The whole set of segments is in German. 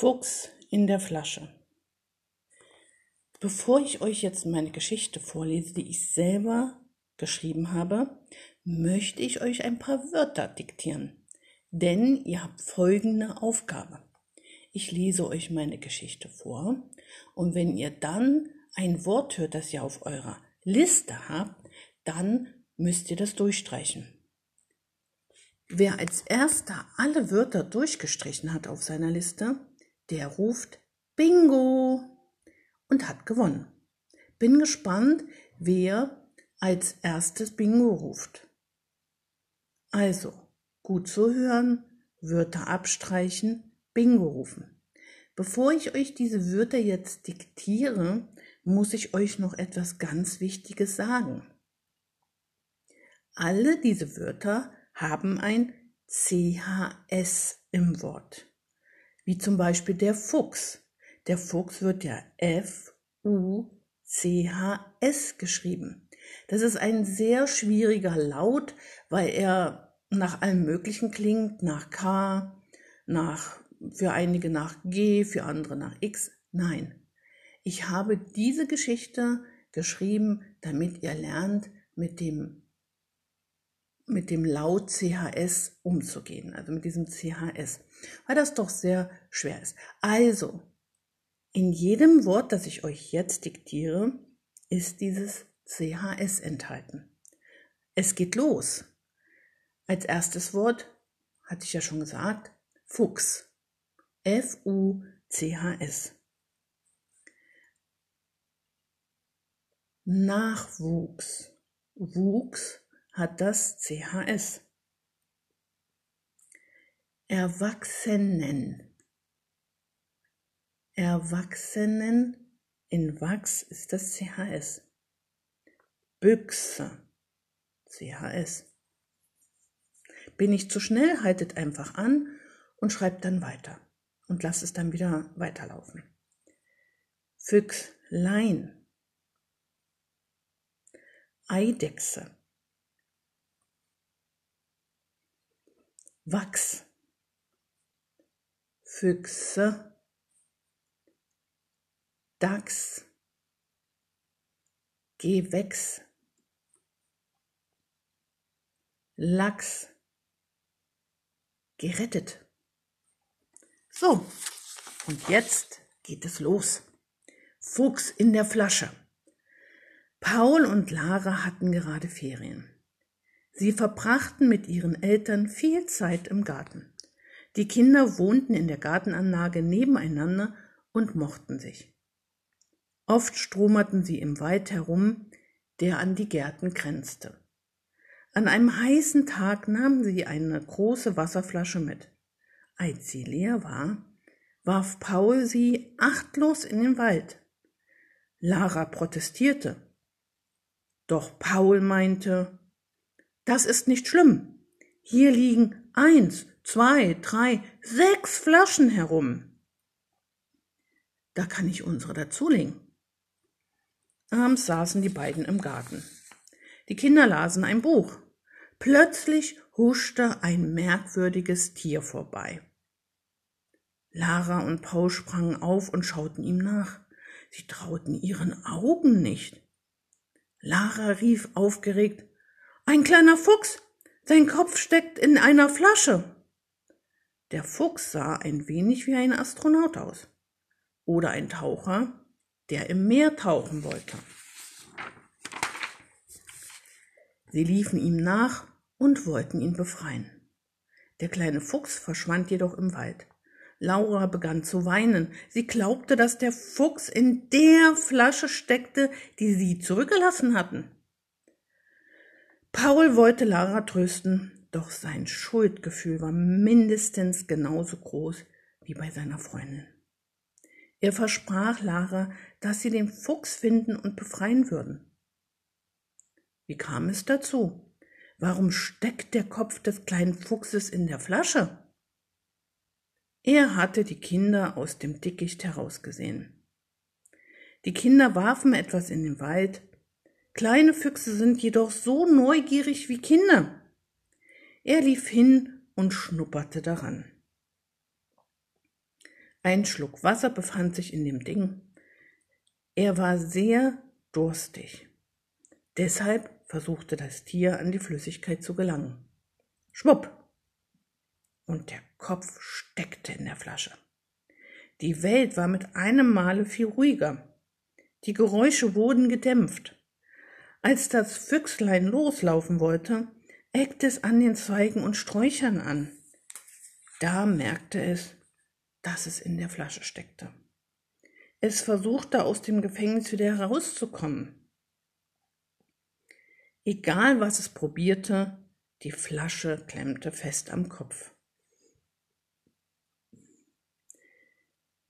Fuchs in der Flasche. Bevor ich euch jetzt meine Geschichte vorlese, die ich selber geschrieben habe, möchte ich euch ein paar Wörter diktieren. Denn ihr habt folgende Aufgabe. Ich lese euch meine Geschichte vor und wenn ihr dann ein Wort hört, das ihr auf eurer Liste habt, dann müsst ihr das durchstreichen. Wer als erster alle Wörter durchgestrichen hat auf seiner Liste, der ruft Bingo und hat gewonnen. Bin gespannt, wer als erstes Bingo ruft. Also, gut zuhören, Wörter abstreichen, Bingo rufen. Bevor ich euch diese Wörter jetzt diktiere, muss ich euch noch etwas ganz Wichtiges sagen. Alle diese Wörter haben ein CHS im Wort wie zum Beispiel der Fuchs. Der Fuchs wird ja F-U-C-H-S geschrieben. Das ist ein sehr schwieriger Laut, weil er nach allem Möglichen klingt, nach K, nach, für einige nach G, für andere nach X. Nein. Ich habe diese Geschichte geschrieben, damit ihr lernt, mit dem, mit dem Laut CHS umzugehen, also mit diesem CHS weil das doch sehr schwer ist. Also, in jedem Wort, das ich euch jetzt diktiere, ist dieses CHS enthalten. Es geht los. Als erstes Wort, hatte ich ja schon gesagt, Fuchs. F-U-C-H-S. Nachwuchs. Wuchs hat das CHS. Erwachsenen. Erwachsenen in Wachs ist das CHS. Büchse. CHS. Bin ich zu schnell, haltet einfach an und schreibt dann weiter und lasst es dann wieder weiterlaufen. Füchslein. Eidechse. Wachs. Füchse, Dachs, Gewächs, Lachs, gerettet. So, und jetzt geht es los. Fuchs in der Flasche. Paul und Lara hatten gerade Ferien. Sie verbrachten mit ihren Eltern viel Zeit im Garten. Die Kinder wohnten in der Gartenanlage nebeneinander und mochten sich. Oft stromerten sie im Wald herum, der an die Gärten grenzte. An einem heißen Tag nahmen sie eine große Wasserflasche mit. Als sie leer war, warf Paul sie achtlos in den Wald. Lara protestierte. Doch Paul meinte, das ist nicht schlimm. Hier liegen eins, zwei, drei, sechs Flaschen herum. Da kann ich unsere dazulegen. Abends saßen die beiden im Garten. Die Kinder lasen ein Buch. Plötzlich huschte ein merkwürdiges Tier vorbei. Lara und Paul sprangen auf und schauten ihm nach. Sie trauten ihren Augen nicht. Lara rief aufgeregt Ein kleiner Fuchs. Sein Kopf steckt in einer Flasche. Der Fuchs sah ein wenig wie ein Astronaut aus oder ein Taucher, der im Meer tauchen wollte. Sie liefen ihm nach und wollten ihn befreien. Der kleine Fuchs verschwand jedoch im Wald. Laura begann zu weinen. Sie glaubte, dass der Fuchs in der Flasche steckte, die sie zurückgelassen hatten. Paul wollte Lara trösten, doch sein Schuldgefühl war mindestens genauso groß wie bei seiner Freundin. Er versprach Lara, dass sie den Fuchs finden und befreien würden. Wie kam es dazu? Warum steckt der Kopf des kleinen Fuchses in der Flasche? Er hatte die Kinder aus dem Dickicht herausgesehen. Die Kinder warfen etwas in den Wald. Kleine Füchse sind jedoch so neugierig wie Kinder. Er lief hin und schnupperte daran. Ein Schluck Wasser befand sich in dem Ding. Er war sehr durstig. Deshalb versuchte das Tier an die Flüssigkeit zu gelangen. Schwupp! Und der Kopf steckte in der Flasche. Die Welt war mit einem Male viel ruhiger. Die Geräusche wurden gedämpft. Als das Füchslein loslaufen wollte, eckte es an den Zweigen und Sträuchern an. Da merkte es, dass es in der Flasche steckte. Es versuchte aus dem Gefängnis wieder herauszukommen. Egal was es probierte, die Flasche klemmte fest am Kopf.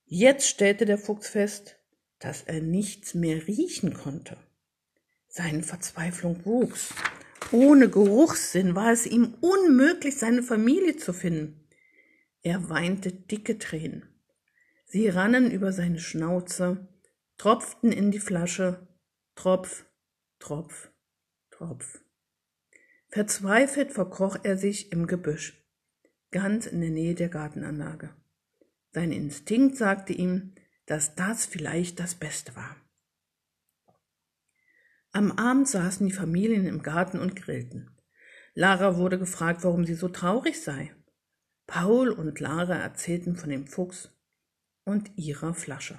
Jetzt stellte der Fuchs fest, dass er nichts mehr riechen konnte. Seine Verzweiflung wuchs. Ohne Geruchssinn war es ihm unmöglich, seine Familie zu finden. Er weinte dicke Tränen. Sie rannen über seine Schnauze, tropften in die Flasche, Tropf, Tropf, Tropf. Verzweifelt verkroch er sich im Gebüsch, ganz in der Nähe der Gartenanlage. Sein Instinkt sagte ihm, dass das vielleicht das Beste war. Am Abend saßen die Familien im Garten und grillten. Lara wurde gefragt, warum sie so traurig sei. Paul und Lara erzählten von dem Fuchs und ihrer Flasche.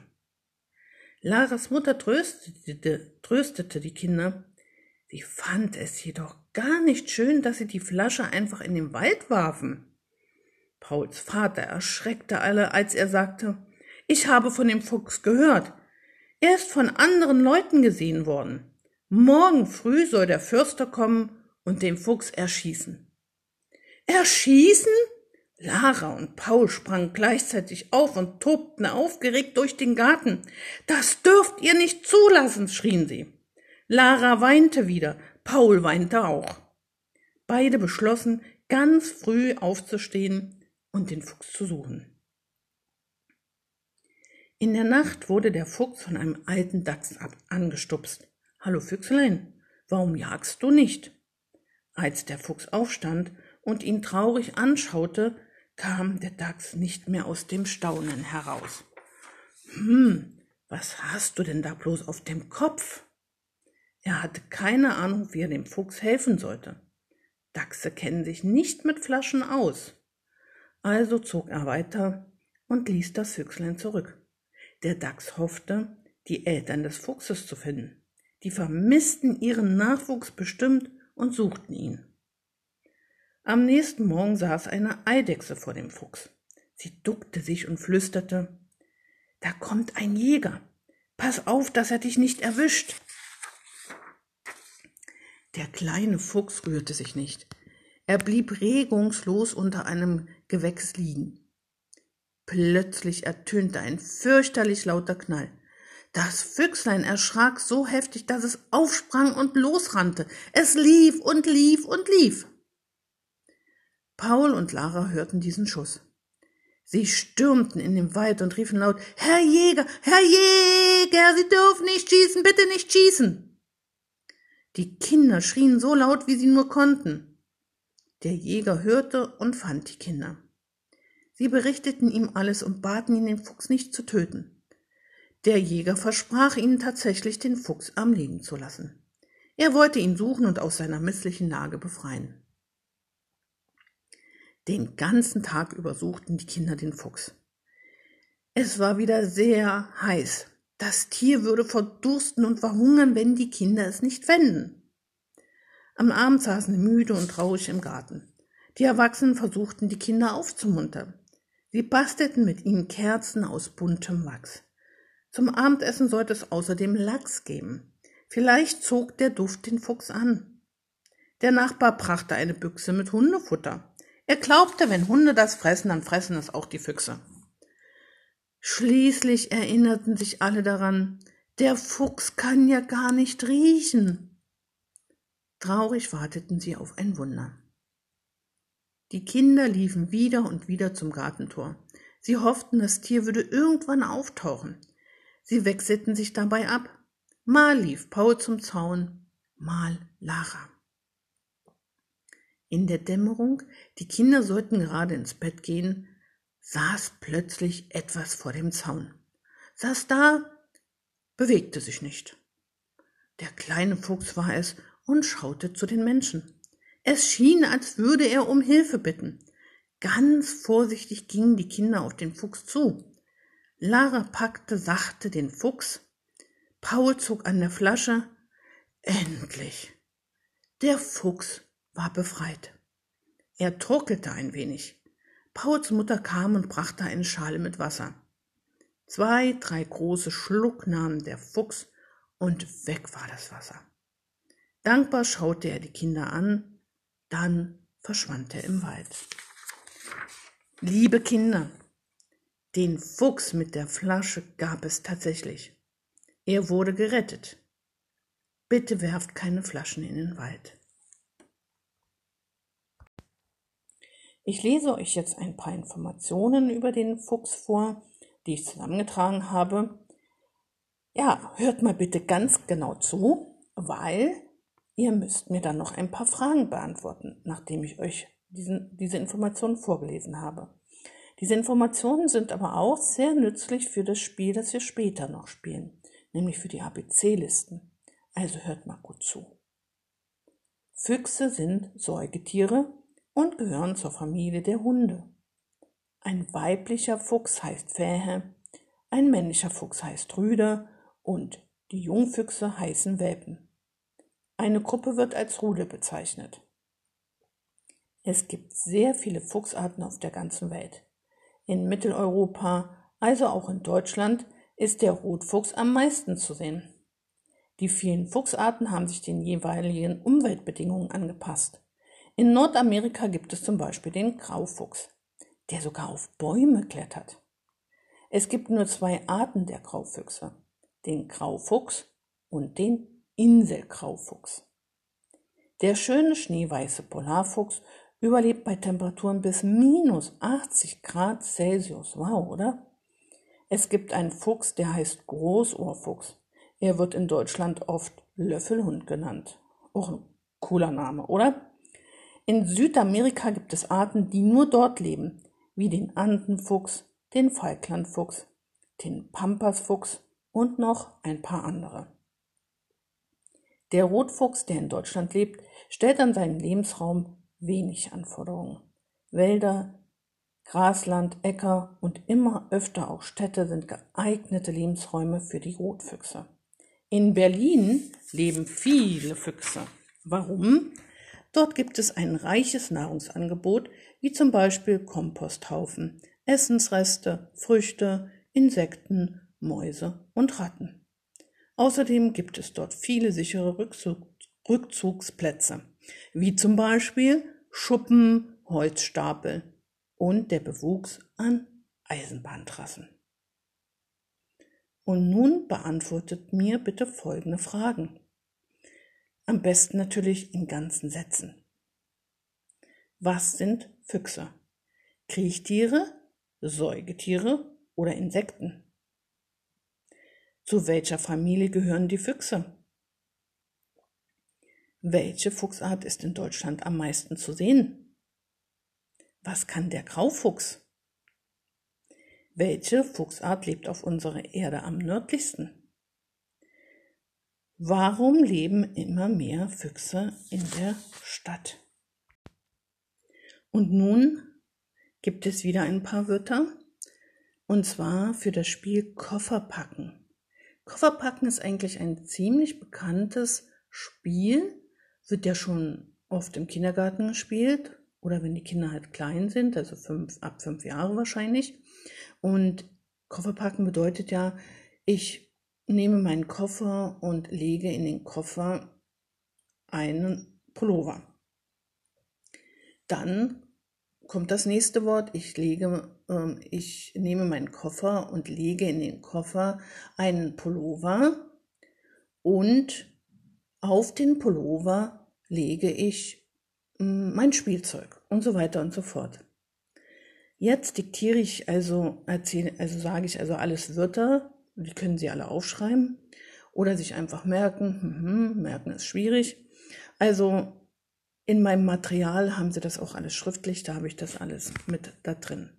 Laras Mutter tröstete, tröstete die Kinder. Sie fand es jedoch gar nicht schön, dass sie die Flasche einfach in den Wald warfen. Pauls Vater erschreckte alle, als er sagte, ich habe von dem Fuchs gehört. Er ist von anderen Leuten gesehen worden. Morgen früh soll der Fürster kommen und den Fuchs erschießen. Erschießen? Lara und Paul sprangen gleichzeitig auf und tobten aufgeregt durch den Garten. Das dürft ihr nicht zulassen, schrien sie. Lara weinte wieder, Paul weinte auch. Beide beschlossen, ganz früh aufzustehen und den Fuchs zu suchen. In der Nacht wurde der Fuchs von einem alten Dachs angestupst. Hallo Füchslein, warum jagst du nicht? Als der Fuchs aufstand und ihn traurig anschaute, kam der Dachs nicht mehr aus dem Staunen heraus. Hm, was hast du denn da bloß auf dem Kopf? Er hatte keine Ahnung, wie er dem Fuchs helfen sollte. Dachse kennen sich nicht mit Flaschen aus. Also zog er weiter und ließ das Füchslein zurück. Der Dachs hoffte, die Eltern des Fuchses zu finden. Die vermissten ihren Nachwuchs bestimmt und suchten ihn. Am nächsten Morgen saß eine Eidechse vor dem Fuchs. Sie duckte sich und flüsterte Da kommt ein Jäger. Pass auf, dass er dich nicht erwischt. Der kleine Fuchs rührte sich nicht. Er blieb regungslos unter einem Gewächs liegen. Plötzlich ertönte ein fürchterlich lauter Knall. Das Füchslein erschrak so heftig, dass es aufsprang und losrannte. Es lief und lief und lief. Paul und Lara hörten diesen Schuss. Sie stürmten in den Wald und riefen laut Herr Jäger, Herr Jäger, Sie dürfen nicht schießen, bitte nicht schießen. Die Kinder schrien so laut, wie sie nur konnten. Der Jäger hörte und fand die Kinder. Sie berichteten ihm alles und baten ihn, den Fuchs nicht zu töten. Der Jäger versprach ihnen tatsächlich, den Fuchs am Leben zu lassen. Er wollte ihn suchen und aus seiner misslichen Lage befreien. Den ganzen Tag über suchten die Kinder den Fuchs. Es war wieder sehr heiß. Das Tier würde verdursten und verhungern, wenn die Kinder es nicht fänden. Am Abend saßen sie müde und traurig im Garten. Die Erwachsenen versuchten, die Kinder aufzumuntern. Sie bastelten mit ihnen Kerzen aus buntem Wachs. Zum Abendessen sollte es außerdem Lachs geben. Vielleicht zog der Duft den Fuchs an. Der Nachbar brachte eine Büchse mit Hundefutter. Er glaubte, wenn Hunde das fressen, dann fressen es auch die Füchse. Schließlich erinnerten sich alle daran, der Fuchs kann ja gar nicht riechen. Traurig warteten sie auf ein Wunder. Die Kinder liefen wieder und wieder zum Gartentor. Sie hofften, das Tier würde irgendwann auftauchen. Sie wechselten sich dabei ab. Mal lief Paul zum Zaun, mal Lara. In der Dämmerung, die Kinder sollten gerade ins Bett gehen, saß plötzlich etwas vor dem Zaun. Saß da, bewegte sich nicht. Der kleine Fuchs war es und schaute zu den Menschen. Es schien, als würde er um Hilfe bitten. Ganz vorsichtig gingen die Kinder auf den Fuchs zu. Lara packte sachte den Fuchs. Paul zog an der Flasche. Endlich. Der Fuchs war befreit. Er torkelte ein wenig. Pauls Mutter kam und brachte eine Schale mit Wasser. Zwei, drei große Schluck nahm der Fuchs und weg war das Wasser. Dankbar schaute er die Kinder an, dann verschwand er im Wald. Liebe Kinder, den Fuchs mit der Flasche gab es tatsächlich. Er wurde gerettet. Bitte werft keine Flaschen in den Wald. Ich lese euch jetzt ein paar Informationen über den Fuchs vor, die ich zusammengetragen habe. Ja, hört mal bitte ganz genau zu, weil ihr müsst mir dann noch ein paar Fragen beantworten, nachdem ich euch diesen, diese Informationen vorgelesen habe. Diese Informationen sind aber auch sehr nützlich für das Spiel, das wir später noch spielen, nämlich für die ABC-Listen. Also hört mal gut zu. Füchse sind Säugetiere und gehören zur Familie der Hunde. Ein weiblicher Fuchs heißt Fähe, ein männlicher Fuchs heißt Rüde und die Jungfüchse heißen Welpen. Eine Gruppe wird als Rudel bezeichnet. Es gibt sehr viele Fuchsarten auf der ganzen Welt. In Mitteleuropa, also auch in Deutschland, ist der Rotfuchs am meisten zu sehen. Die vielen Fuchsarten haben sich den jeweiligen Umweltbedingungen angepasst. In Nordamerika gibt es zum Beispiel den Graufuchs, der sogar auf Bäume klettert. Es gibt nur zwei Arten der Graufüchse, den Graufuchs und den Inselgraufuchs. Der schöne schneeweiße Polarfuchs überlebt bei Temperaturen bis minus 80 Grad Celsius. Wow, oder? Es gibt einen Fuchs, der heißt Großohrfuchs. Er wird in Deutschland oft Löffelhund genannt. Auch ein cooler Name, oder? In Südamerika gibt es Arten, die nur dort leben, wie den Andenfuchs, den Falklandfuchs, den Pampasfuchs und noch ein paar andere. Der Rotfuchs, der in Deutschland lebt, stellt an seinen Lebensraum wenig Anforderungen. Wälder, Grasland, Äcker und immer öfter auch Städte sind geeignete Lebensräume für die Rotfüchse. In Berlin leben viele Füchse. Warum? Dort gibt es ein reiches Nahrungsangebot, wie zum Beispiel Komposthaufen, Essensreste, Früchte, Insekten, Mäuse und Ratten. Außerdem gibt es dort viele sichere Rückzug Rückzugsplätze, wie zum Beispiel Schuppen, Holzstapel und der Bewuchs an Eisenbahntrassen. Und nun beantwortet mir bitte folgende Fragen. Am besten natürlich in ganzen Sätzen. Was sind Füchse? Kriechtiere, Säugetiere oder Insekten? Zu welcher Familie gehören die Füchse? Welche Fuchsart ist in Deutschland am meisten zu sehen? Was kann der Graufuchs? Welche Fuchsart lebt auf unserer Erde am nördlichsten? Warum leben immer mehr Füchse in der Stadt? Und nun gibt es wieder ein paar Wörter, und zwar für das Spiel Kofferpacken. Kofferpacken ist eigentlich ein ziemlich bekanntes Spiel, wird ja schon oft im Kindergarten gespielt oder wenn die Kinder halt klein sind, also fünf, ab fünf Jahre wahrscheinlich. Und Kofferpacken bedeutet ja, ich nehme meinen Koffer und lege in den Koffer einen Pullover. Dann kommt das nächste Wort. Ich lege, äh, ich nehme meinen Koffer und lege in den Koffer einen Pullover und auf den Pullover lege ich äh, mein Spielzeug und so weiter und so fort. Jetzt diktiere ich also, erzähle, also sage ich also alles Wörter die können Sie alle aufschreiben oder sich einfach merken. Hm, hm, merken ist schwierig. Also in meinem Material haben Sie das auch alles schriftlich, da habe ich das alles mit da drin.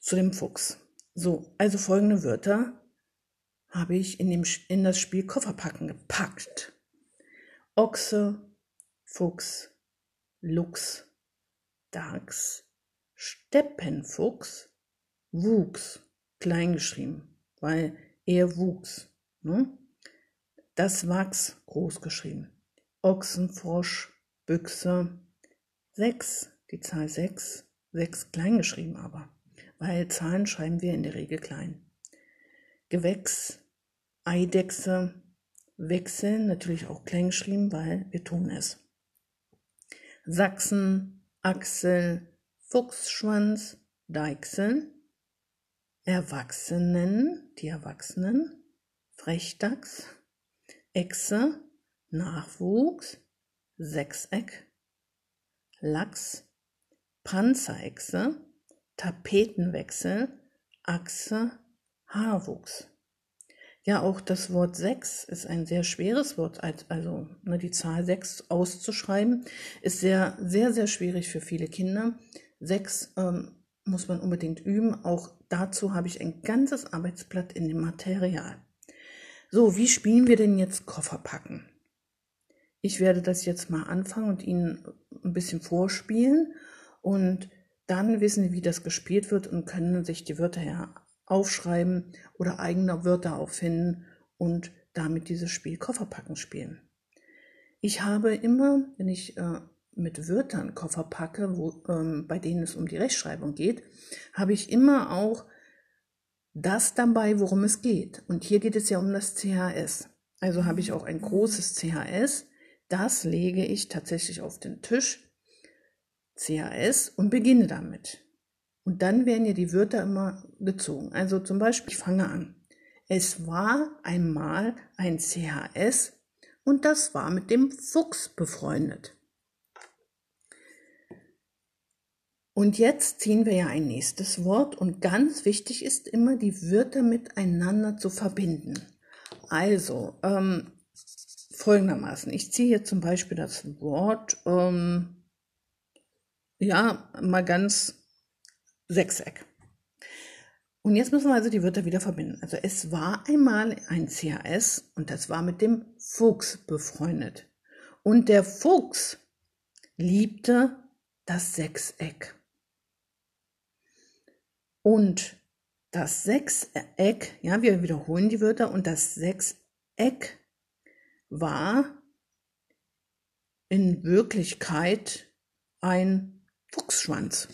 zu dem Fuchs. So, also folgende Wörter habe ich in, dem, in das Spiel Kofferpacken gepackt. Ochse, Fuchs, Luchs, Dachs, Steppenfuchs, Wuchs, kleingeschrieben, weil er wuchs. Ne? Das Wachs großgeschrieben. Ochsenfrosch, Büchse, sechs, die Zahl sechs, sechs kleingeschrieben aber, weil Zahlen schreiben wir in der Regel klein. Gewächs, Eidechse, Wechsel, natürlich auch klein geschrieben, weil wir tun es. Sachsen, Achsel, Fuchsschwanz, Deichsel, Erwachsenen, die Erwachsenen, Frechdachs, Echse, Nachwuchs, Sechseck, Lachs, Panzerechse, Tapetenwechsel, Achse, Haarwuchs. Ja, auch das Wort sechs ist ein sehr schweres Wort, also ne, die Zahl sechs auszuschreiben, ist sehr, sehr, sehr schwierig für viele Kinder. Sechs ähm, muss man unbedingt üben. Auch dazu habe ich ein ganzes Arbeitsblatt in dem Material. So, wie spielen wir denn jetzt Koffer packen? Ich werde das jetzt mal anfangen und Ihnen ein bisschen vorspielen und dann wissen Sie, wie das gespielt wird und können sich die Wörter ja aufschreiben oder eigene Wörter auffinden und damit dieses Spiel Kofferpacken spielen. Ich habe immer, wenn ich äh, mit Wörtern Koffer packe, wo, ähm, bei denen es um die Rechtschreibung geht, habe ich immer auch das dabei, worum es geht. Und hier geht es ja um das CHS. Also habe ich auch ein großes CHS. Das lege ich tatsächlich auf den Tisch. CHS und beginne damit. Und dann werden ja die Wörter immer gezogen. Also zum Beispiel, ich fange an. Es war einmal ein CHS und das war mit dem Fuchs befreundet. Und jetzt ziehen wir ja ein nächstes Wort und ganz wichtig ist immer, die Wörter miteinander zu verbinden. Also, ähm, folgendermaßen, ich ziehe hier zum Beispiel das Wort, ähm, ja, mal ganz Sechseck. Und jetzt müssen wir also die Wörter wieder verbinden. Also es war einmal ein CHS und das war mit dem Fuchs befreundet. Und der Fuchs liebte das Sechseck. Und das Sechseck, ja, wir wiederholen die Wörter, und das Sechseck war in Wirklichkeit ein Fuchsschwanz.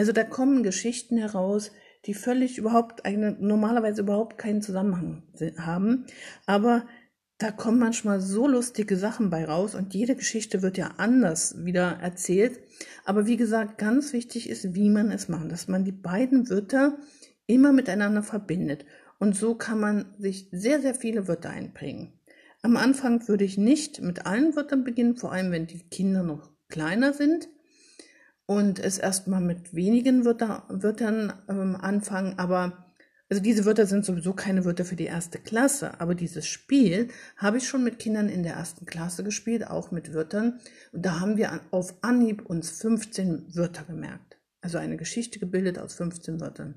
Also da kommen Geschichten heraus, die völlig überhaupt eine, normalerweise überhaupt keinen Zusammenhang haben. Aber da kommen manchmal so lustige Sachen bei raus und jede Geschichte wird ja anders wieder erzählt. Aber wie gesagt, ganz wichtig ist, wie man es macht, dass man die beiden Wörter immer miteinander verbindet. Und so kann man sich sehr, sehr viele Wörter einbringen. Am Anfang würde ich nicht mit allen Wörtern beginnen, vor allem wenn die Kinder noch kleiner sind und es erstmal mit wenigen Wörter, Wörtern ähm, anfangen, aber also diese Wörter sind sowieso keine Wörter für die erste Klasse, aber dieses Spiel habe ich schon mit Kindern in der ersten Klasse gespielt, auch mit Wörtern. Und da haben wir auf Anhieb uns 15 Wörter gemerkt. Also eine Geschichte gebildet aus 15 Wörtern.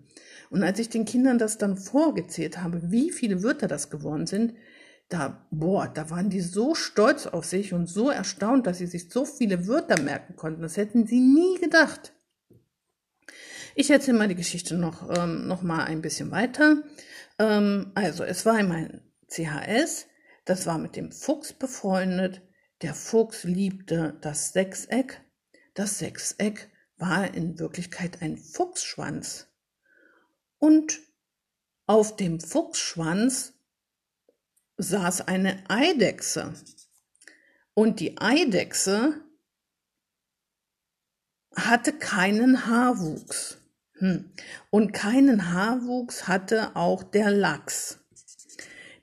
Und als ich den Kindern das dann vorgezählt habe, wie viele Wörter das geworden sind, da, boah, da waren die so stolz auf sich und so erstaunt, dass sie sich so viele Wörter merken konnten. Das hätten sie nie gedacht. Ich erzähle mal die Geschichte noch, ähm, noch mal ein bisschen weiter. Ähm, also, es war einmal ein CHS, das war mit dem Fuchs befreundet. Der Fuchs liebte das Sechseck. Das Sechseck war in Wirklichkeit ein Fuchsschwanz. Und auf dem Fuchsschwanz saß eine Eidechse. Und die Eidechse hatte keinen Haarwuchs. Hm. Und keinen Haarwuchs hatte auch der Lachs.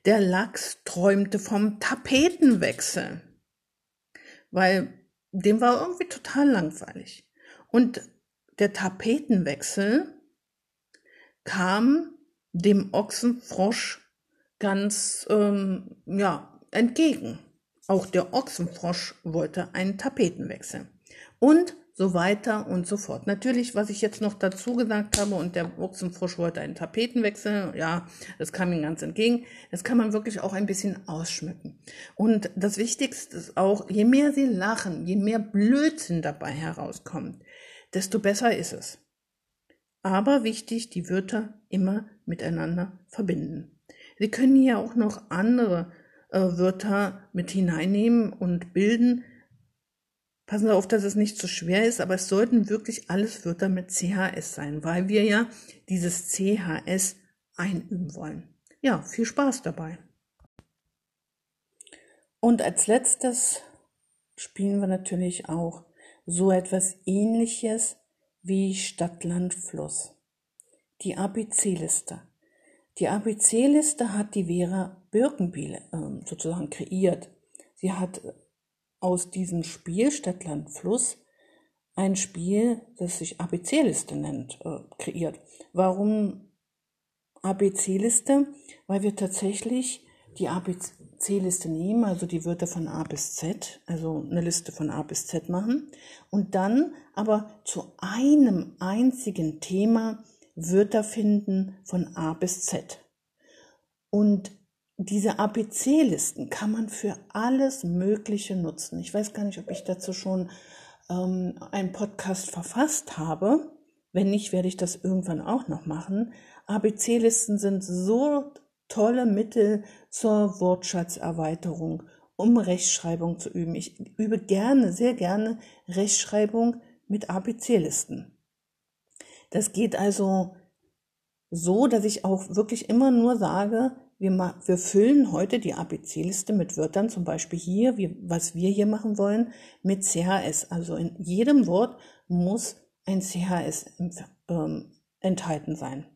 Der Lachs träumte vom Tapetenwechsel, weil dem war irgendwie total langweilig. Und der Tapetenwechsel kam dem Ochsenfrosch ganz ähm, ja, entgegen. Auch der Ochsenfrosch wollte einen Tapetenwechsel. Und so weiter und so fort. Natürlich, was ich jetzt noch dazu gesagt habe, und der Ochsenfrosch wollte einen Tapetenwechsel, ja, das kam ihm ganz entgegen. Das kann man wirklich auch ein bisschen ausschmücken. Und das Wichtigste ist auch, je mehr sie lachen, je mehr Blödsinn dabei herauskommt, desto besser ist es. Aber wichtig, die Wörter immer miteinander verbinden. Sie können hier auch noch andere äh, Wörter mit hineinnehmen und bilden, Passen Sie auf, dass es nicht zu so schwer ist, aber es sollten wirklich alles Wörter mit CHS sein, weil wir ja dieses CHS einüben wollen. Ja, viel Spaß dabei. Und als letztes spielen wir natürlich auch so etwas ähnliches wie Stadt, Land, Fluss. Die ABC-Liste. Die ABC-Liste hat die Vera Birkenbiel äh, sozusagen kreiert. Sie hat aus diesem Spiel Stadtland Fluss ein Spiel, das sich ABC-Liste nennt, äh, kreiert. Warum ABC-Liste? Weil wir tatsächlich die ABC-Liste nehmen, also die Wörter von A bis Z, also eine Liste von A bis Z machen und dann aber zu einem einzigen Thema Wörter finden von A bis Z. Und diese APC-Listen kann man für alles Mögliche nutzen. Ich weiß gar nicht, ob ich dazu schon ähm, einen Podcast verfasst habe. Wenn nicht, werde ich das irgendwann auch noch machen. ABC-Listen sind so tolle Mittel zur Wortschatzerweiterung, um Rechtschreibung zu üben. Ich übe gerne, sehr gerne Rechtschreibung mit ABC-Listen. Das geht also so, dass ich auch wirklich immer nur sage, wir, wir füllen heute die ABC-Liste mit Wörtern, zum Beispiel hier, wie, was wir hier machen wollen, mit CHS. Also in jedem Wort muss ein CHS ähm, enthalten sein.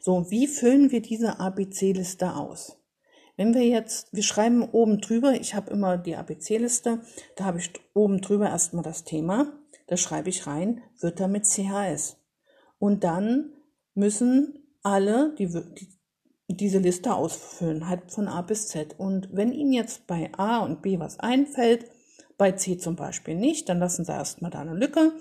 So, wie füllen wir diese ABC-Liste aus? Wenn wir jetzt, wir schreiben oben drüber, ich habe immer die ABC-Liste, da habe ich oben drüber erstmal das Thema, da schreibe ich rein Wörter mit CHS. Und dann müssen alle die, die diese Liste ausfüllen, halt von A bis Z. Und wenn Ihnen jetzt bei A und B was einfällt, bei C zum Beispiel nicht, dann lassen Sie erstmal da eine Lücke.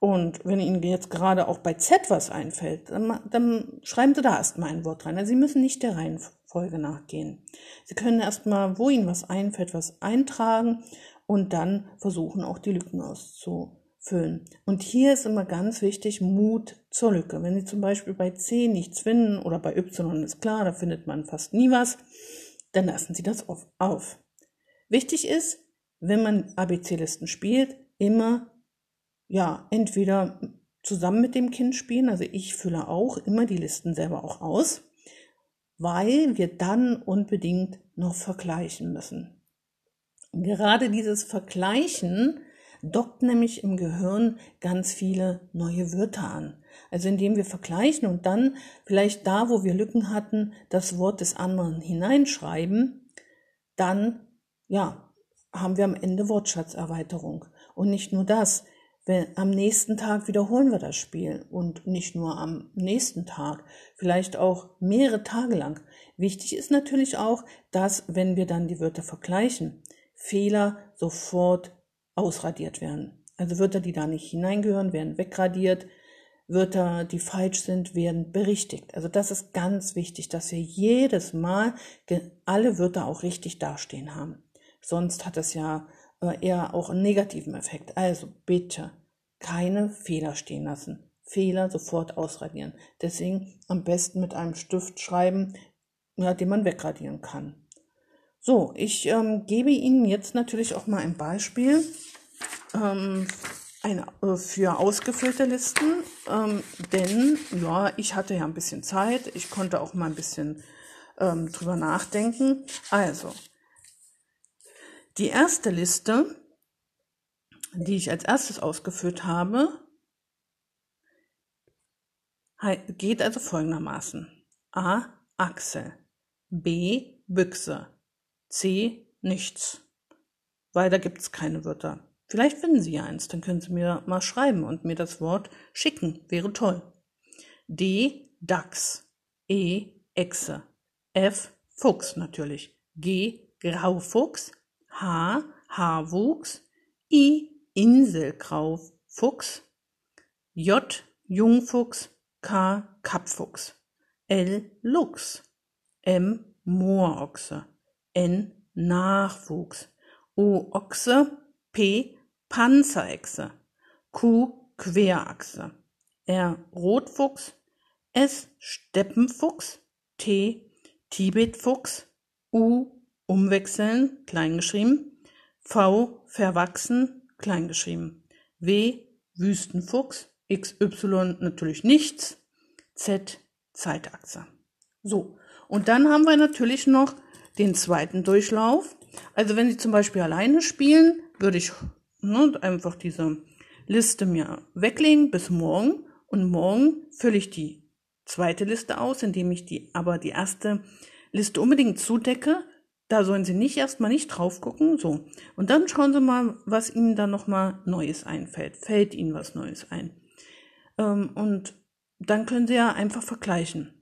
Und wenn Ihnen jetzt gerade auch bei Z was einfällt, dann, dann schreiben Sie da erstmal ein Wort rein. Also Sie müssen nicht der Reihenfolge nachgehen. Sie können erstmal, wo Ihnen was einfällt, was eintragen und dann versuchen auch die Lücken auszu füllen. Und hier ist immer ganz wichtig Mut zur Lücke. Wenn Sie zum Beispiel bei C nichts finden oder bei Y ist klar, da findet man fast nie was, dann lassen Sie das auf. Wichtig ist, wenn man ABC-Listen spielt, immer, ja, entweder zusammen mit dem Kind spielen, also ich fülle auch immer die Listen selber auch aus, weil wir dann unbedingt noch vergleichen müssen. Gerade dieses Vergleichen dockt nämlich im Gehirn ganz viele neue Wörter an. Also indem wir vergleichen und dann vielleicht da, wo wir Lücken hatten, das Wort des anderen hineinschreiben, dann, ja, haben wir am Ende Wortschatzerweiterung. Und nicht nur das, wenn, am nächsten Tag wiederholen wir das Spiel und nicht nur am nächsten Tag, vielleicht auch mehrere Tage lang. Wichtig ist natürlich auch, dass, wenn wir dann die Wörter vergleichen, Fehler sofort ausradiert werden. Also Wörter, die da nicht hineingehören, werden wegradiert. Wörter, die falsch sind, werden berichtigt. Also das ist ganz wichtig, dass wir jedes Mal alle Wörter auch richtig dastehen haben. Sonst hat es ja äh, eher auch einen negativen Effekt. Also bitte keine Fehler stehen lassen. Fehler sofort ausradieren. Deswegen am besten mit einem Stift schreiben, ja, den man wegradieren kann. So, ich ähm, gebe Ihnen jetzt natürlich auch mal ein Beispiel ähm, ein, äh, für ausgefüllte Listen, ähm, denn ja, ich hatte ja ein bisschen Zeit, ich konnte auch mal ein bisschen ähm, drüber nachdenken. Also, die erste Liste, die ich als erstes ausgeführt habe, geht also folgendermaßen. A. Achsel. B. Büchse. C nichts. Weil da gibt es keine Wörter. Vielleicht finden Sie ja eins, dann können Sie mir mal schreiben und mir das Wort schicken. Wäre toll. D. Dachs. E. Echse. F. Fuchs natürlich. G. Graufuchs. H. Haarwuchs. I. Inselgraufuchs. Fuchs, J Jungfuchs, K Kappfuchs, L Luchs, M Moorochse, N Nachwuchs, O Ochse, P Panzerechse, Q Querachse, R Rotfuchs, S Steppenfuchs, T Tibetfuchs, U umwechseln, kleingeschrieben, V verwachsen, kleingeschrieben, W Wüstenfuchs, XY natürlich nichts, Z Zeitachse. So, und dann haben wir natürlich noch den zweiten Durchlauf. Also wenn Sie zum Beispiel alleine spielen, würde ich ne, einfach diese Liste mir weglegen bis morgen und morgen fülle ich die zweite Liste aus, indem ich die aber die erste Liste unbedingt zudecke. Da sollen Sie nicht erstmal nicht drauf gucken, so. Und dann schauen Sie mal, was Ihnen da nochmal Neues einfällt. Fällt Ihnen was Neues ein? Ähm, und dann können Sie ja einfach vergleichen.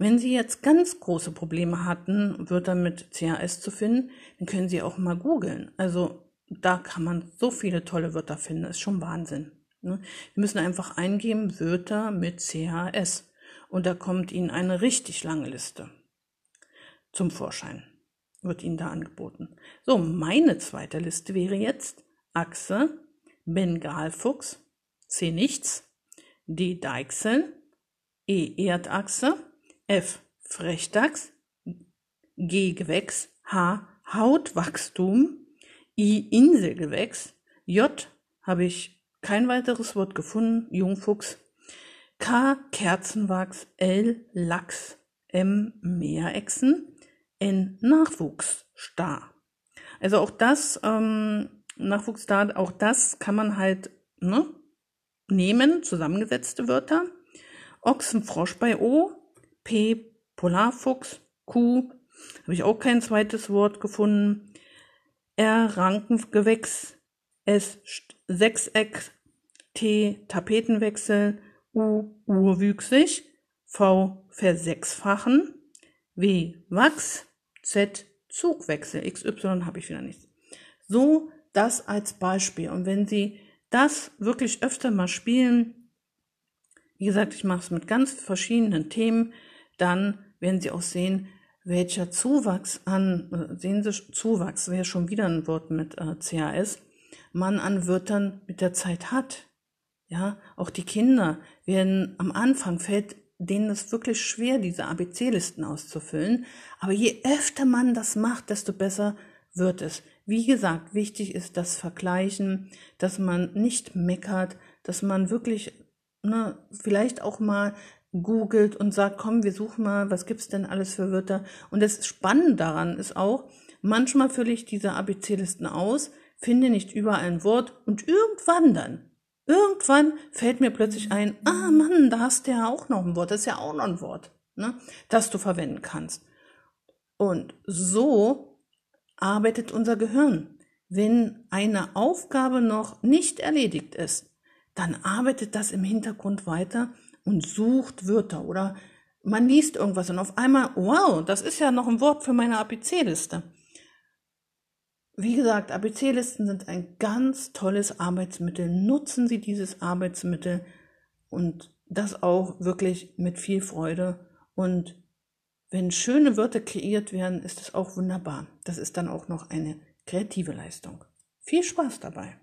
Wenn Sie jetzt ganz große Probleme hatten, Wörter mit CAS zu finden, dann können Sie auch mal googeln. Also da kann man so viele tolle Wörter finden, das ist schon Wahnsinn. Ne? Wir müssen einfach eingeben Wörter mit CHS und da kommt Ihnen eine richtig lange Liste zum Vorschein, wird Ihnen da angeboten. So, meine zweite Liste wäre jetzt Achse, Bengalfuchs, C nichts, D Deichsel, E Erdachse, F. Frechdachs, G. Gewächs, H. Hautwachstum, I. Inselgewächs, J. habe ich kein weiteres Wort gefunden, Jungfuchs, K. Kerzenwachs, L. Lachs, M. Meerechsen, N. Nachwuchsstar. Also auch das, ähm, Nachwuchsstar, auch das kann man halt ne, nehmen, zusammengesetzte Wörter. Ochsenfrosch bei O, Polarfuchs, Q, habe ich auch kein zweites Wort gefunden. R, Rankengewächs, S, Sechseck, T, Tapetenwechsel, U, urwüchsig, V, versechsfachen, W, Wachs, Z, Zugwechsel, XY habe ich wieder nichts. So das als Beispiel. Und wenn Sie das wirklich öfter mal spielen, wie gesagt, ich mache es mit ganz verschiedenen Themen, dann werden Sie auch sehen, welcher Zuwachs an, äh, sehen Sie, Zuwachs wäre schon wieder ein Wort mit äh, CAS, man an Wörtern mit der Zeit hat. Ja, auch die Kinder werden am Anfang fällt denen es wirklich schwer, diese ABC-Listen auszufüllen. Aber je öfter man das macht, desto besser wird es. Wie gesagt, wichtig ist das Vergleichen, dass man nicht meckert, dass man wirklich ne, vielleicht auch mal googelt und sagt, komm, wir suchen mal, was gibt's denn alles für Wörter? Und das Spannende daran ist auch, manchmal fülle ich diese ABC-Listen aus, finde nicht überall ein Wort und irgendwann dann, irgendwann fällt mir plötzlich ein, ah Mann, da hast du ja auch noch ein Wort, das ist ja auch noch ein Wort, ne, das du verwenden kannst. Und so arbeitet unser Gehirn. Wenn eine Aufgabe noch nicht erledigt ist, dann arbeitet das im Hintergrund weiter und sucht Wörter oder man liest irgendwas und auf einmal, wow, das ist ja noch ein Wort für meine ABC-Liste. Wie gesagt, ABC-Listen sind ein ganz tolles Arbeitsmittel. Nutzen Sie dieses Arbeitsmittel und das auch wirklich mit viel Freude. Und wenn schöne Wörter kreiert werden, ist es auch wunderbar. Das ist dann auch noch eine kreative Leistung. Viel Spaß dabei.